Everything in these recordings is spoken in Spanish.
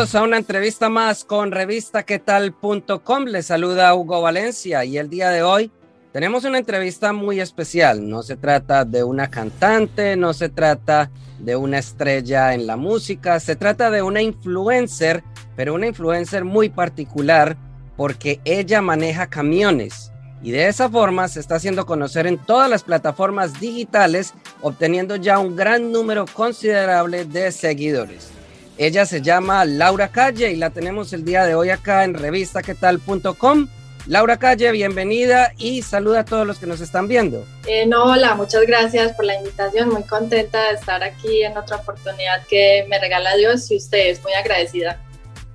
Bienvenidos a una entrevista más con revistaquetal.com. Les saluda Hugo Valencia y el día de hoy tenemos una entrevista muy especial. No se trata de una cantante, no se trata de una estrella en la música, se trata de una influencer, pero una influencer muy particular porque ella maneja camiones y de esa forma se está haciendo conocer en todas las plataformas digitales, obteniendo ya un gran número considerable de seguidores. Ella se llama Laura Calle y la tenemos el día de hoy acá en revistaquetal.com Laura Calle, bienvenida y saluda a todos los que nos están viendo. Eh, no, hola, muchas gracias por la invitación, muy contenta de estar aquí en otra oportunidad que me regala Dios y ustedes, muy agradecida.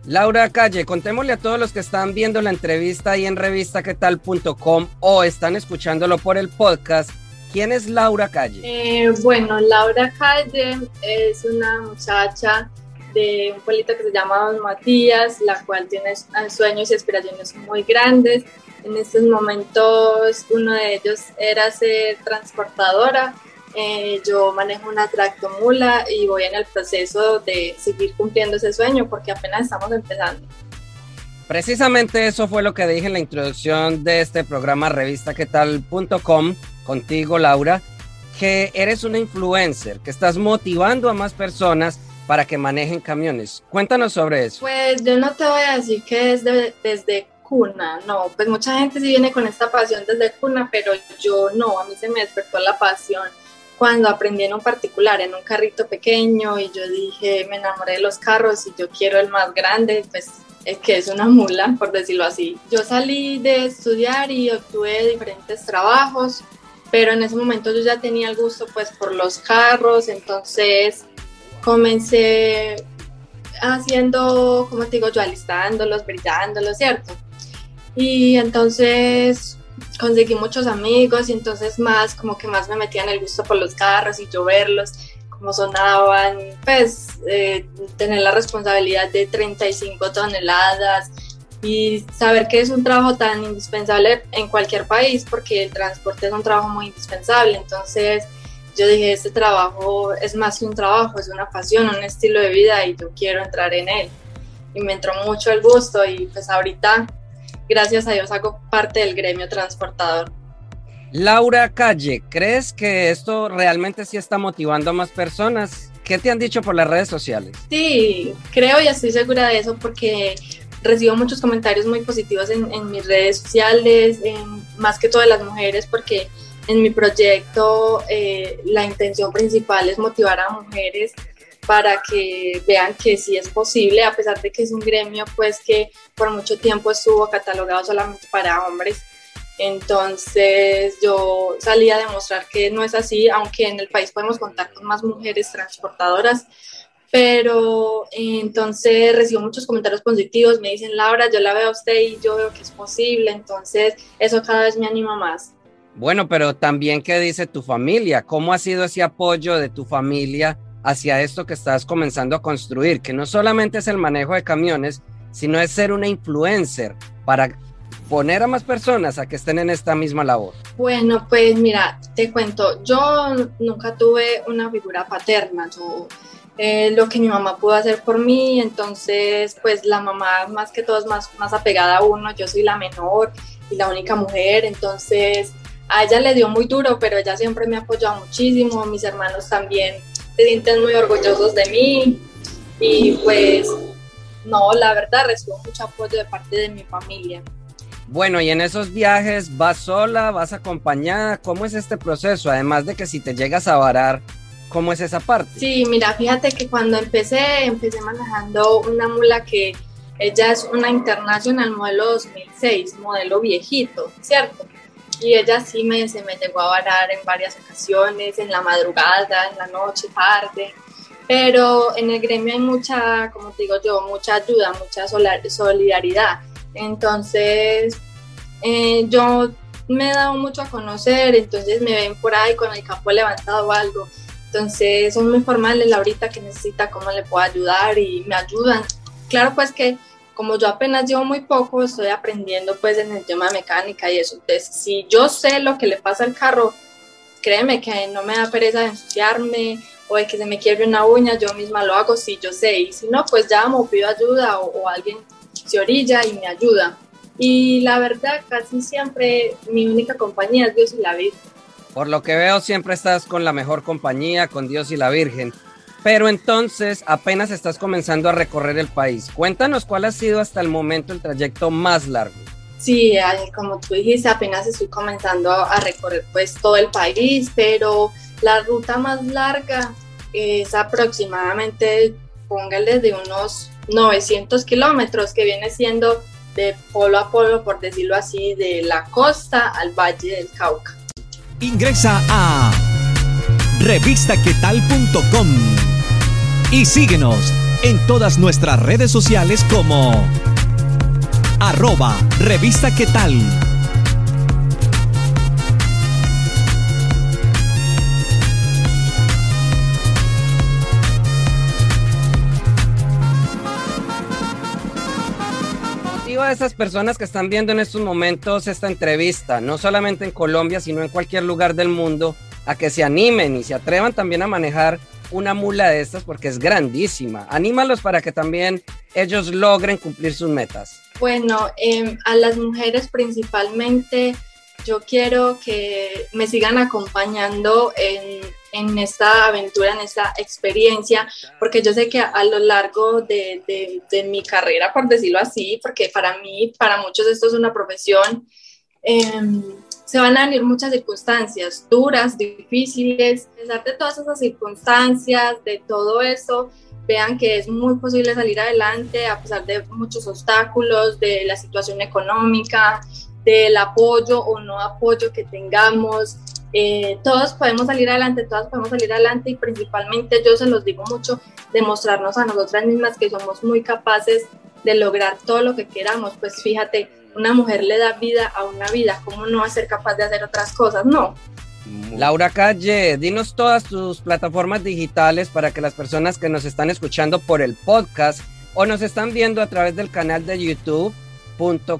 Laura Calle, contémosle a todos los que están viendo la entrevista ahí en revistaquetal.com o están escuchándolo por el podcast, ¿quién es Laura Calle? Eh, bueno, Laura Calle es una muchacha de un pueblito que se llama Don Matías, la cual tiene sueños y aspiraciones muy grandes. En estos momentos uno de ellos era ser transportadora. Eh, yo manejo una tractomula y voy en el proceso de seguir cumpliendo ese sueño porque apenas estamos empezando. Precisamente eso fue lo que dije en la introducción de este programa revistaquetal.com contigo, Laura, que eres una influencer, que estás motivando a más personas para que manejen camiones. Cuéntanos sobre eso. Pues yo no te voy a decir que es desde cuna, no, pues mucha gente sí viene con esta pasión desde cuna, pero yo no, a mí se me despertó la pasión cuando aprendí en un particular, en un carrito pequeño y yo dije, me enamoré de los carros y yo quiero el más grande, pues es que es una mula, por decirlo así. Yo salí de estudiar y obtuve diferentes trabajos, pero en ese momento yo ya tenía el gusto pues por los carros, entonces comencé haciendo, como te digo yo, alistándolos, brillándolos, ¿cierto? Y entonces conseguí muchos amigos y entonces más, como que más me metía en el gusto por los carros y yo verlos, cómo sonaban, pues eh, tener la responsabilidad de 35 toneladas y saber que es un trabajo tan indispensable en cualquier país porque el transporte es un trabajo muy indispensable, entonces yo dije, este trabajo es más que un trabajo, es una pasión, un estilo de vida y yo quiero entrar en él. Y me entró mucho el gusto y pues ahorita, gracias a Dios, hago parte del gremio transportador. Laura Calle, ¿crees que esto realmente sí está motivando a más personas? ¿Qué te han dicho por las redes sociales? Sí, creo y estoy segura de eso porque recibo muchos comentarios muy positivos en, en mis redes sociales, más que todas las mujeres, porque en mi proyecto eh, la intención principal es motivar a mujeres para que vean que sí es posible, a pesar de que es un gremio pues que por mucho tiempo estuvo catalogado solamente para hombres. Entonces yo salí a demostrar que no es así, aunque en el país podemos contar con más mujeres transportadoras, pero entonces recibo muchos comentarios positivos, me dicen, Laura, yo la veo a usted y yo veo que es posible, entonces eso cada vez me anima más. Bueno, pero también qué dice tu familia, cómo ha sido ese apoyo de tu familia hacia esto que estás comenzando a construir, que no solamente es el manejo de camiones, sino es ser una influencer para poner a más personas a que estén en esta misma labor. Bueno, pues mira, te cuento, yo nunca tuve una figura paterna, yo eh, lo que mi mamá pudo hacer por mí, entonces pues la mamá más que todo es más, más apegada a uno, yo soy la menor y la única mujer, entonces a ella le dio muy duro, pero ella siempre me ha apoyado muchísimo, mis hermanos también se sienten muy orgullosos de mí y pues no, la verdad recibo mucho apoyo de parte de mi familia. Bueno, y en esos viajes, ¿vas sola, vas acompañada? ¿Cómo es este proceso? Además de que si te llegas a varar, ¿cómo es esa parte? Sí, mira, fíjate que cuando empecé, empecé manejando una mula que ella es una International modelo 2006, modelo viejito, ¿cierto? Y ella sí me, se me llegó a varar en varias ocasiones, en la madrugada, en la noche, tarde, pero en el gremio hay mucha, como te digo yo, mucha ayuda, mucha solidaridad. Entonces, eh, yo me he dado mucho a conocer, entonces me ven por ahí con el campo levantado o algo. Entonces son muy formales, Laurita que necesita cómo le puedo ayudar y me ayudan. Claro, pues que como yo apenas llevo muy poco, estoy aprendiendo pues en el tema de mecánica y eso. Entonces, si yo sé lo que le pasa al carro, créeme que no me da pereza de ensuciarme o de que se me quiebre una uña, yo misma lo hago si yo sé. Y si no, pues llamo, pido ayuda o, o alguien se orilla y me ayuda. Y la verdad, casi siempre mi única compañía es Dios y la Virgen. Por lo que veo, siempre estás con la mejor compañía, con Dios y la Virgen. Pero entonces apenas estás comenzando a recorrer el país. Cuéntanos cuál ha sido hasta el momento el trayecto más largo. Sí, como tú dijiste, apenas estoy comenzando a recorrer pues todo el país, pero la ruta más larga es aproximadamente, póngale de unos 900 kilómetros, que viene siendo de polo a polo, por decirlo así, de la costa al Valle del Cauca. Ingresa a revistaquetal.com y síguenos en todas nuestras redes sociales como arroba revista tal. a esas personas que están viendo en estos momentos esta entrevista, no solamente en Colombia, sino en cualquier lugar del mundo, a que se animen y se atrevan también a manejar una mula de estas porque es grandísima. Anímalos para que también ellos logren cumplir sus metas. Bueno, em, a las mujeres principalmente yo quiero que me sigan acompañando en, en, esta aventura, en esta experiencia, porque yo sé que a, lo largo de, de, mi carrera, por decirlo así, porque para mí, para muchos esto es una profesión, em, se van a venir muchas circunstancias duras, difíciles, a pesar de todas esas circunstancias, de todo eso, vean que es muy posible salir adelante a pesar de muchos obstáculos, de la situación económica, del apoyo o no apoyo que tengamos. Eh, todos podemos salir adelante, todas podemos salir adelante y principalmente yo se los digo mucho, demostrarnos a nosotras mismas que somos muy capaces de lograr todo lo que queramos. Pues fíjate, una mujer le da vida a una vida, ¿cómo no va a ser capaz de hacer otras cosas? No. Laura Calle, dinos todas tus plataformas digitales para que las personas que nos están escuchando por el podcast o nos están viendo a través del canal de YouTube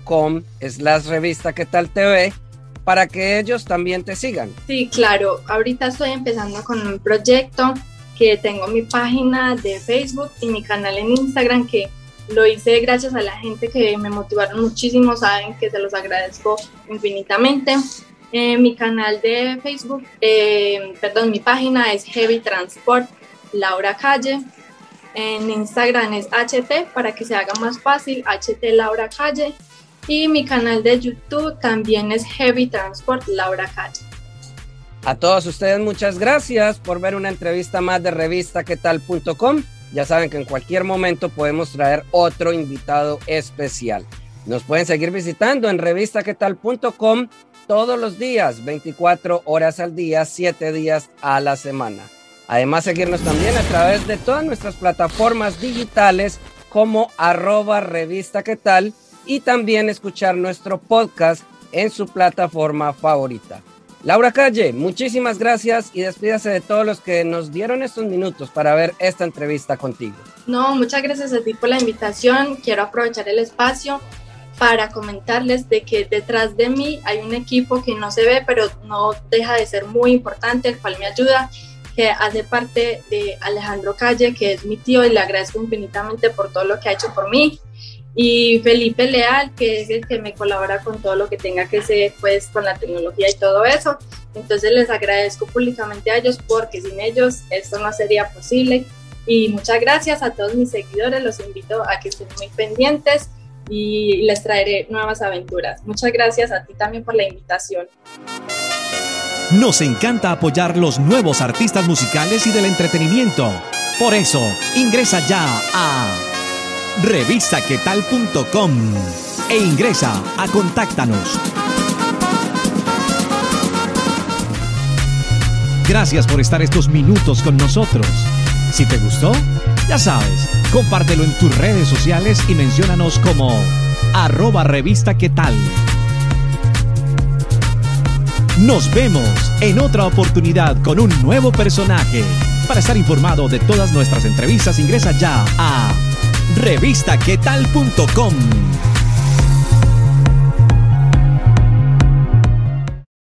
.com es la revista que tal TV para que ellos también te sigan. Sí, claro. Ahorita estoy empezando con un proyecto que tengo mi página de Facebook y mi canal en Instagram que lo hice gracias a la gente que me motivaron muchísimo, saben que se los agradezco infinitamente. Eh, mi canal de Facebook, eh, perdón, mi página es Heavy Transport Laura Calle. En Instagram es HT para que se haga más fácil, HT Laura Calle. Y mi canal de YouTube también es Heavy Transport Laura Calle. A todos ustedes muchas gracias por ver una entrevista más de revistaquetal.com. Ya saben que en cualquier momento podemos traer otro invitado especial. Nos pueden seguir visitando en revistaquetal.com todos los días, 24 horas al día, 7 días a la semana. Además, seguirnos también a través de todas nuestras plataformas digitales como arroba revista qué tal y también escuchar nuestro podcast en su plataforma favorita. Laura Calle, muchísimas gracias y despídase de todos los que nos dieron estos minutos para ver esta entrevista contigo. No, muchas gracias a ti por la invitación. Quiero aprovechar el espacio para comentarles de que detrás de mí hay un equipo que no se ve, pero no deja de ser muy importante, el cual me ayuda que hace parte de Alejandro Calle, que es mi tío y le agradezco infinitamente por todo lo que ha hecho por mí. Y Felipe Leal, que es el que me colabora con todo lo que tenga que ser, pues, con la tecnología y todo eso. Entonces les agradezco públicamente a ellos porque sin ellos esto no sería posible. Y muchas gracias a todos mis seguidores, los invito a que estén muy pendientes y les traeré nuevas aventuras. Muchas gracias a ti también por la invitación. Nos encanta apoyar los nuevos artistas musicales y del entretenimiento. Por eso, ingresa ya a revistaquetal.com e ingresa a Contáctanos. Gracias por estar estos minutos con nosotros. Si te gustó, ya sabes, compártelo en tus redes sociales y menciónanos como arroba revista tal. Nos vemos en otra oportunidad con un nuevo personaje. Para estar informado de todas nuestras entrevistas, ingresa ya a revistaquetal.com.